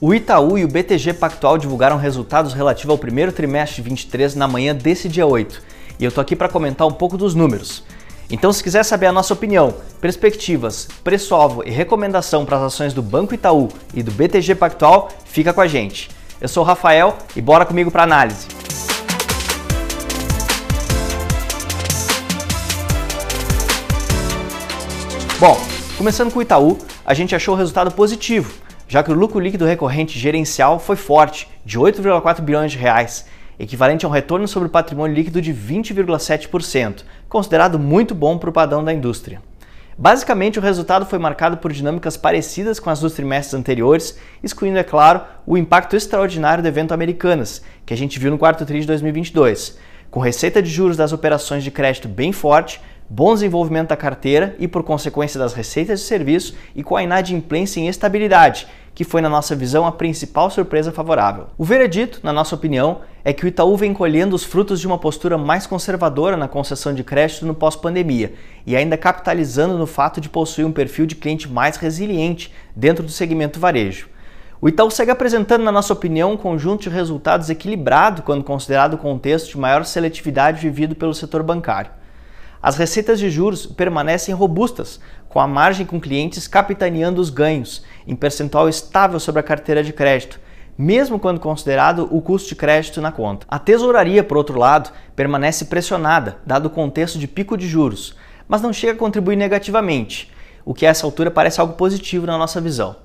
O Itaú e o BTG Pactual divulgaram resultados relativos ao primeiro trimestre de 23 na manhã desse dia 8, e eu tô aqui para comentar um pouco dos números. Então, se quiser saber a nossa opinião, perspectivas, preço-alvo e recomendação para as ações do Banco Itaú e do BTG Pactual, fica com a gente. Eu sou o Rafael e bora comigo para análise. Bom, começando com o Itaú, a gente achou o resultado positivo já que o lucro líquido recorrente gerencial foi forte, de 8,4 bilhões de reais, equivalente a um retorno sobre o patrimônio líquido de 20,7%, considerado muito bom para o padrão da indústria. Basicamente, o resultado foi marcado por dinâmicas parecidas com as dos trimestres anteriores, excluindo, é claro, o impacto extraordinário do evento Americanas, que a gente viu no quarto TRI de 2022, com receita de juros das operações de crédito bem forte, bom desenvolvimento da carteira e, por consequência, das receitas de serviço e com a inadimplência em estabilidade, que foi, na nossa visão, a principal surpresa favorável. O veredito, na nossa opinião, é que o Itaú vem colhendo os frutos de uma postura mais conservadora na concessão de crédito no pós-pandemia e ainda capitalizando no fato de possuir um perfil de cliente mais resiliente dentro do segmento varejo. O Itaú segue apresentando, na nossa opinião, um conjunto de resultados equilibrado quando considerado o contexto de maior seletividade vivido pelo setor bancário. As receitas de juros permanecem robustas, com a margem com clientes capitaneando os ganhos, em percentual estável sobre a carteira de crédito, mesmo quando considerado o custo de crédito na conta. A tesouraria, por outro lado, permanece pressionada, dado o contexto de pico de juros, mas não chega a contribuir negativamente, o que a essa altura parece algo positivo na nossa visão.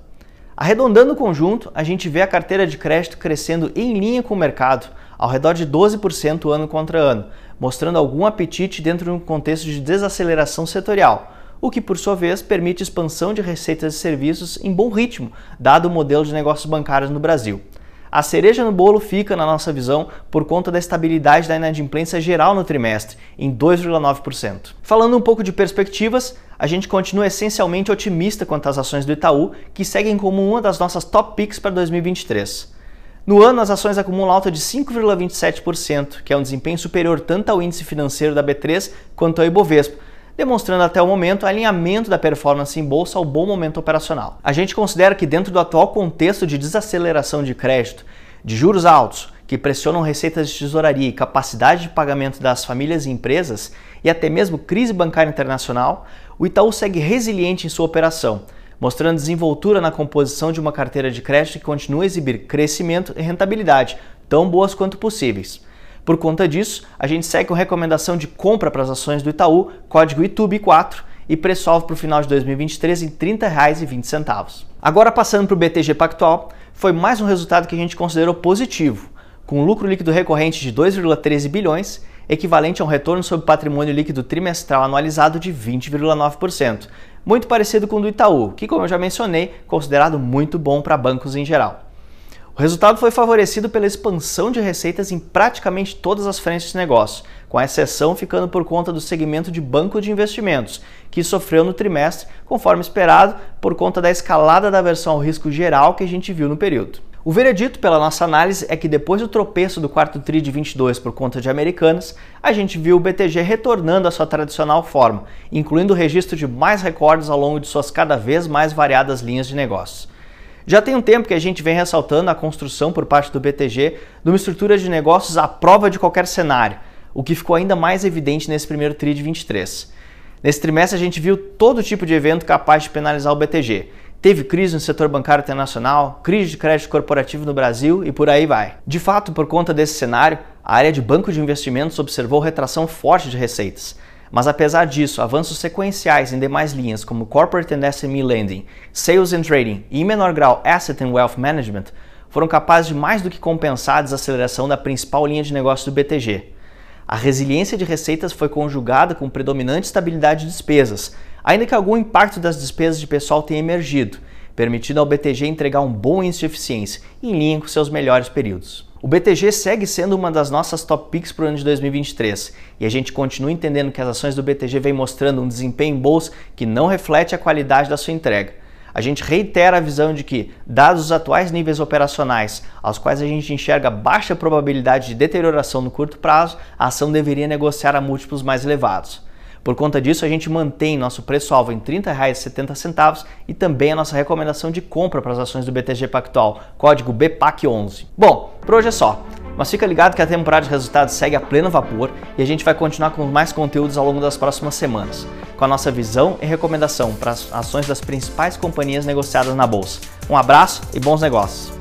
Arredondando o conjunto, a gente vê a carteira de crédito crescendo em linha com o mercado, ao redor de 12% ano contra ano, mostrando algum apetite dentro de um contexto de desaceleração setorial, o que por sua vez permite expansão de receitas e serviços em bom ritmo, dado o modelo de negócios bancários no Brasil. A cereja no bolo fica, na nossa visão, por conta da estabilidade da inadimplência geral no trimestre, em 2,9%. Falando um pouco de perspectivas, a gente continua essencialmente otimista quanto às ações do Itaú, que seguem como uma das nossas top picks para 2023. No ano, as ações acumulam alta de 5,27%, que é um desempenho superior tanto ao índice financeiro da B3 quanto ao Ibovespa, demonstrando até o momento alinhamento da performance em bolsa ao bom momento operacional. A gente considera que dentro do atual contexto de desaceleração de crédito, de juros altos, que pressionam receitas de tesouraria e capacidade de pagamento das famílias e empresas, e até mesmo crise bancária internacional, o Itaú segue resiliente em sua operação, mostrando desenvoltura na composição de uma carteira de crédito que continua a exibir crescimento e rentabilidade, tão boas quanto possíveis. Por conta disso, a gente segue com recomendação de compra para as ações do Itaú, código ITUB4 e preço-alvo para o final de 2023 em R$ 30,20. Agora passando para o BTG Pactual, foi mais um resultado que a gente considerou positivo, com lucro líquido recorrente de 2,13 bilhões, equivalente a um retorno sobre patrimônio líquido trimestral anualizado de 20,9%, muito parecido com o do Itaú, que, como eu já mencionei, considerado muito bom para bancos em geral. O resultado foi favorecido pela expansão de receitas em praticamente todas as frentes de negócio, com a exceção ficando por conta do segmento de banco de investimentos, que sofreu no trimestre, conforme esperado, por conta da escalada da aversão ao risco geral que a gente viu no período. O veredito pela nossa análise é que depois do tropeço do quarto TRI de 22 por conta de Americanas, a gente viu o BTG retornando à sua tradicional forma, incluindo o registro de mais recordes ao longo de suas cada vez mais variadas linhas de negócio. Já tem um tempo que a gente vem ressaltando a construção por parte do BTG de uma estrutura de negócios à prova de qualquer cenário, o que ficou ainda mais evidente nesse primeiro TRI de 23. Nesse trimestre a gente viu todo tipo de evento capaz de penalizar o BTG, Teve crise no setor bancário internacional, crise de crédito corporativo no Brasil e por aí vai. De fato, por conta desse cenário, a área de banco de investimentos observou retração forte de receitas. Mas apesar disso, avanços sequenciais em demais linhas como Corporate and SME Lending, Sales and Trading e, em menor grau, Asset and Wealth Management, foram capazes de mais do que compensar a desaceleração da principal linha de negócio do BTG. A resiliência de receitas foi conjugada com predominante estabilidade de despesas, ainda que algum impacto das despesas de pessoal tenha emergido, permitindo ao BTG entregar um bom índice de eficiência, em linha com seus melhores períodos. O BTG segue sendo uma das nossas top picks para o ano de 2023 e a gente continua entendendo que as ações do BTG vêm mostrando um desempenho em bolsa que não reflete a qualidade da sua entrega. A gente reitera a visão de que, dados os atuais níveis operacionais, aos quais a gente enxerga baixa probabilidade de deterioração no curto prazo, a ação deveria negociar a múltiplos mais elevados. Por conta disso, a gente mantém nosso preço-alvo em R$ 30,70 e também a nossa recomendação de compra para as ações do BTG Pactual, código BPAC11. Bom, por hoje é só. Mas fica ligado que a temporada de resultados segue a pleno vapor e a gente vai continuar com mais conteúdos ao longo das próximas semanas, com a nossa visão e recomendação para as ações das principais companhias negociadas na bolsa. Um abraço e bons negócios!